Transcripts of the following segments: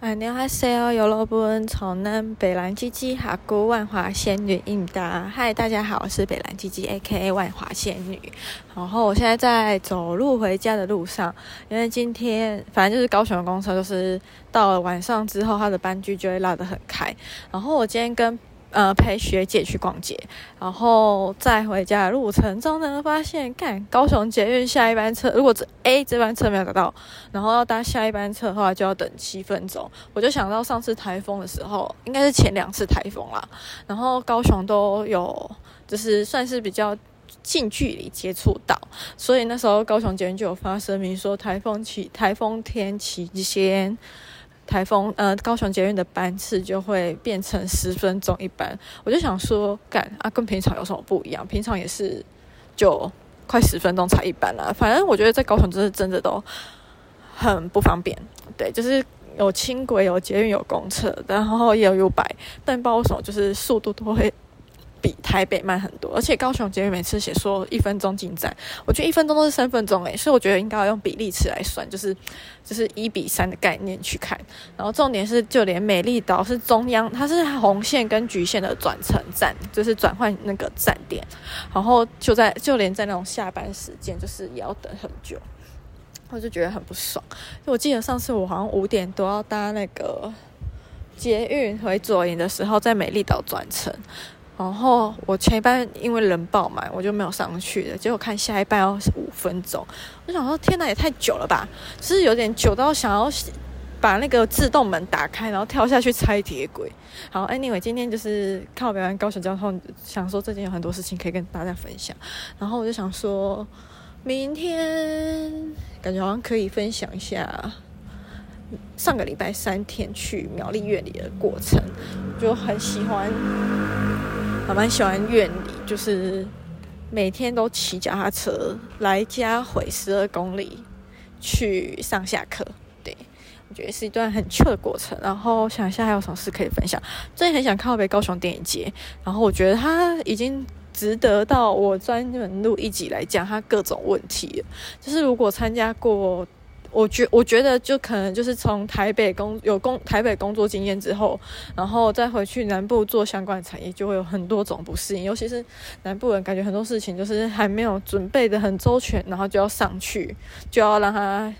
안녕하세요，여러분，从南北兰鸡鸡哈姑万华仙女应答。嗨，大家好，我是北兰鸡鸡 A.K.A 万华仙女。然后我现在在走路回家的路上，因为今天反正就是高雄的公车，就是到了晚上之后，它的班距就会拉得很开。然后我今天跟 呃，陪学姐去逛街，然后在回家的路程中呢，发现干高雄捷运下一班车，如果这 A 这班车没有搭到，然后要搭下一班车的话，就要等七分钟。我就想到上次台风的时候，应该是前两次台风啦，然后高雄都有，就是算是比较近距离接触到，所以那时候高雄捷运就有发声明说，台风期台风天期间。台风，呃，高雄捷运的班次就会变成十分钟一班。我就想说，干啊，跟平常有什么不一样？平常也是就快十分钟才一班啦。反正我觉得在高雄就是真的都很不方便。对，就是有轻轨、有捷运、有公车，然后也有 U 百但不知道为什么就是速度都会。比台北慢很多，而且高雄捷运每次写说一分钟进站，我觉得一分钟都是三分钟诶，所以我觉得应该要用比例尺来算，就是就是一比三的概念去看。然后重点是，就连美丽岛是中央，它是红线跟橘线的转乘站，就是转换那个站点，然后就在就连在那种下班时间，就是也要等很久，我就觉得很不爽。就我记得上次我好像五点多要搭那个捷运回左营的时候，在美丽岛转乘。然后我前一班因为人爆满，我就没有上去的。结果看下一班要五分钟，我想说天哪，也太久了吧！就是有点久到想要把那个自动门打开，然后跳下去拆铁轨。好，Anyway，今天就是看我表演高雄交通，想说最近有很多事情可以跟大家分享。然后我就想说，明天感觉好像可以分享一下上个礼拜三天去苗栗苑里的过程，就很喜欢。我蛮喜欢院里，就是每天都骑脚踏车来家回十二公里去上下课。对，我觉得是一段很糗的过程。然后想一下还有什么事可以分享。最近很想看回高雄电影节，然后我觉得它已经值得到我专门录一集来讲它各种问题。就是如果参加过。我觉我觉得就可能就是从台北工有工台北工作经验之后，然后再回去南部做相关的产业，就会有很多种不适应。尤其是南部人，感觉很多事情就是还没有准备的很周全，然后就要上去，就要让他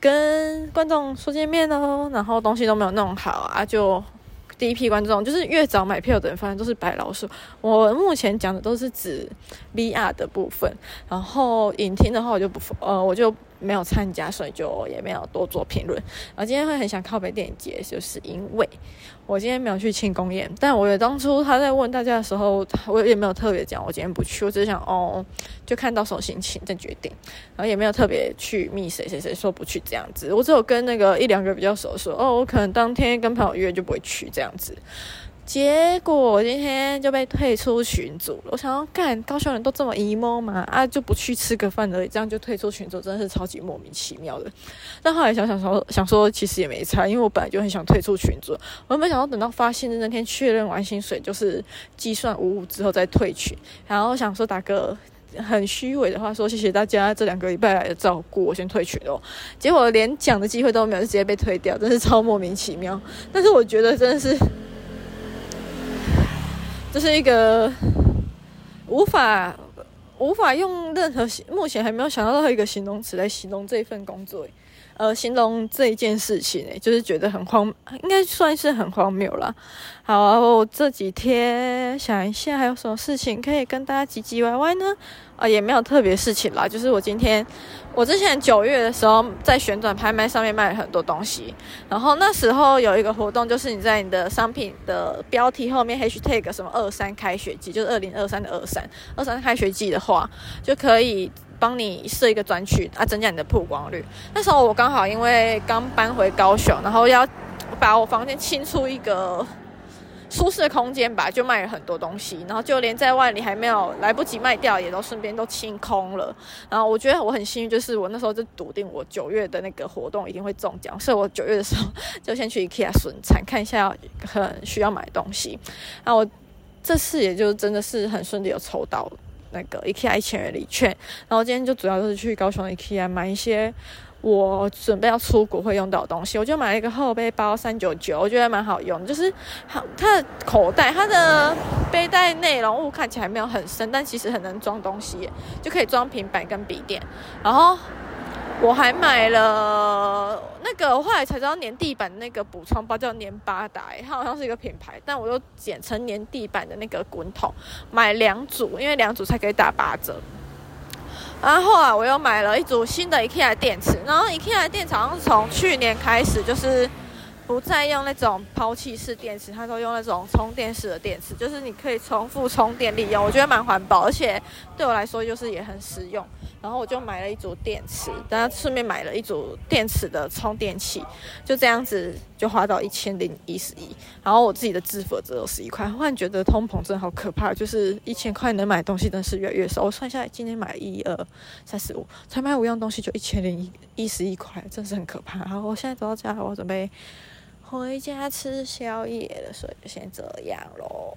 跟观众说见面哦，然后东西都没有弄好啊，就。第一批观众就是越早买票的人，反正都是白老鼠。我目前讲的都是指 VR 的部分，然后影厅的话，我就不呃，我就没有参加，所以就也没有多做评论。然后今天会很想靠北电影节，就是因为我今天没有去庆功宴，但我当初他在问大家的时候，我也没有特别讲我今天不去，我只想哦，就看到时候心情再决定，然后也没有特别去密谁谁谁说不去这样子，我只有跟那个一两个比较熟说哦，我可能当天跟朋友约就不会去这样子。结果我今天就被退出群组了。我想要干高雄人都这么 emo 吗？啊，就不去吃个饭而已，这样就退出群组，真的是超级莫名其妙的。但后来想想说，想说其实也没差，因为我本来就很想退出群组。我没想到等到发薪的那天确认完薪水，就是计算无误之后再退群。然后想说打个很虚伪的话，说谢谢大家这两个礼拜来的照顾，我先退群哦。结果连讲的机会都没有，直接被退掉，真是超莫名其妙。但是我觉得真的是。这是一个无法无法用任何目前还没有想到任何一个形容词来形容这份工作，呃，形容这一件事情，诶，就是觉得很荒，应该算是很荒谬啦。好，然后这几天想一下还有什么事情可以跟大家唧唧歪歪呢？啊，也没有特别事情啦，就是我今天，我之前九月的时候在旋转拍卖上面卖了很多东西，然后那时候有一个活动，就是你在你的商品的标题后面 hashtag 什么二三开学季，就是二零二三的二三二三开学季的话，就可以帮你设一个专区啊，增加你的曝光率。那时候我刚好因为刚搬回高雄，然后要把我房间清出一个。舒适的空间吧，就卖了很多东西，然后就连在外里还没有来不及卖掉，也都顺便都清空了。然后我觉得我很幸运，就是我那时候就笃定我九月的那个活动一定会中奖，所以我九月的时候就先去 IKEA 损产看一下很需要买东西。那我这次也就真的是很顺利有抽到了那个 IKEA 一千元礼券。然后今天就主要就是去高雄的 IKEA 买一些我准备要出国会用到的东西，我就买了一个后背包，三九九，我觉得蛮好用。就是它，它的口袋，它的背带内容物看起来没有很深，但其实很能装东西，就可以装平板跟笔电。然后我还买了那个，我后来才知道粘地板那个补充包叫粘八达，它好像是一个品牌，但我又简称粘地板的那个滚筒，买两组，因为两组才可以打八折。然后啊，我又买了一组新的 IKEA 电池。然后 IKEA 电池好像是从去年开始，就是不再用那种抛弃式电池，它都用那种充电式的电池，就是你可以重复充电利用，我觉得蛮环保，而且对我来说就是也很实用。然后我就买了一组电池，然后顺便买了一组电池的充电器，就这样子就花到一千零一十一。然后我自己的支付只有十一块，忽然觉得通膨真的好可怕，就是一千块能买东西真的是越来越少。我算下来，今天买一二三四五，才买五样东西就一千零一一十一块，真是很可怕。然后我现在走到家，我准备回家吃宵夜了，所以就先这样喽。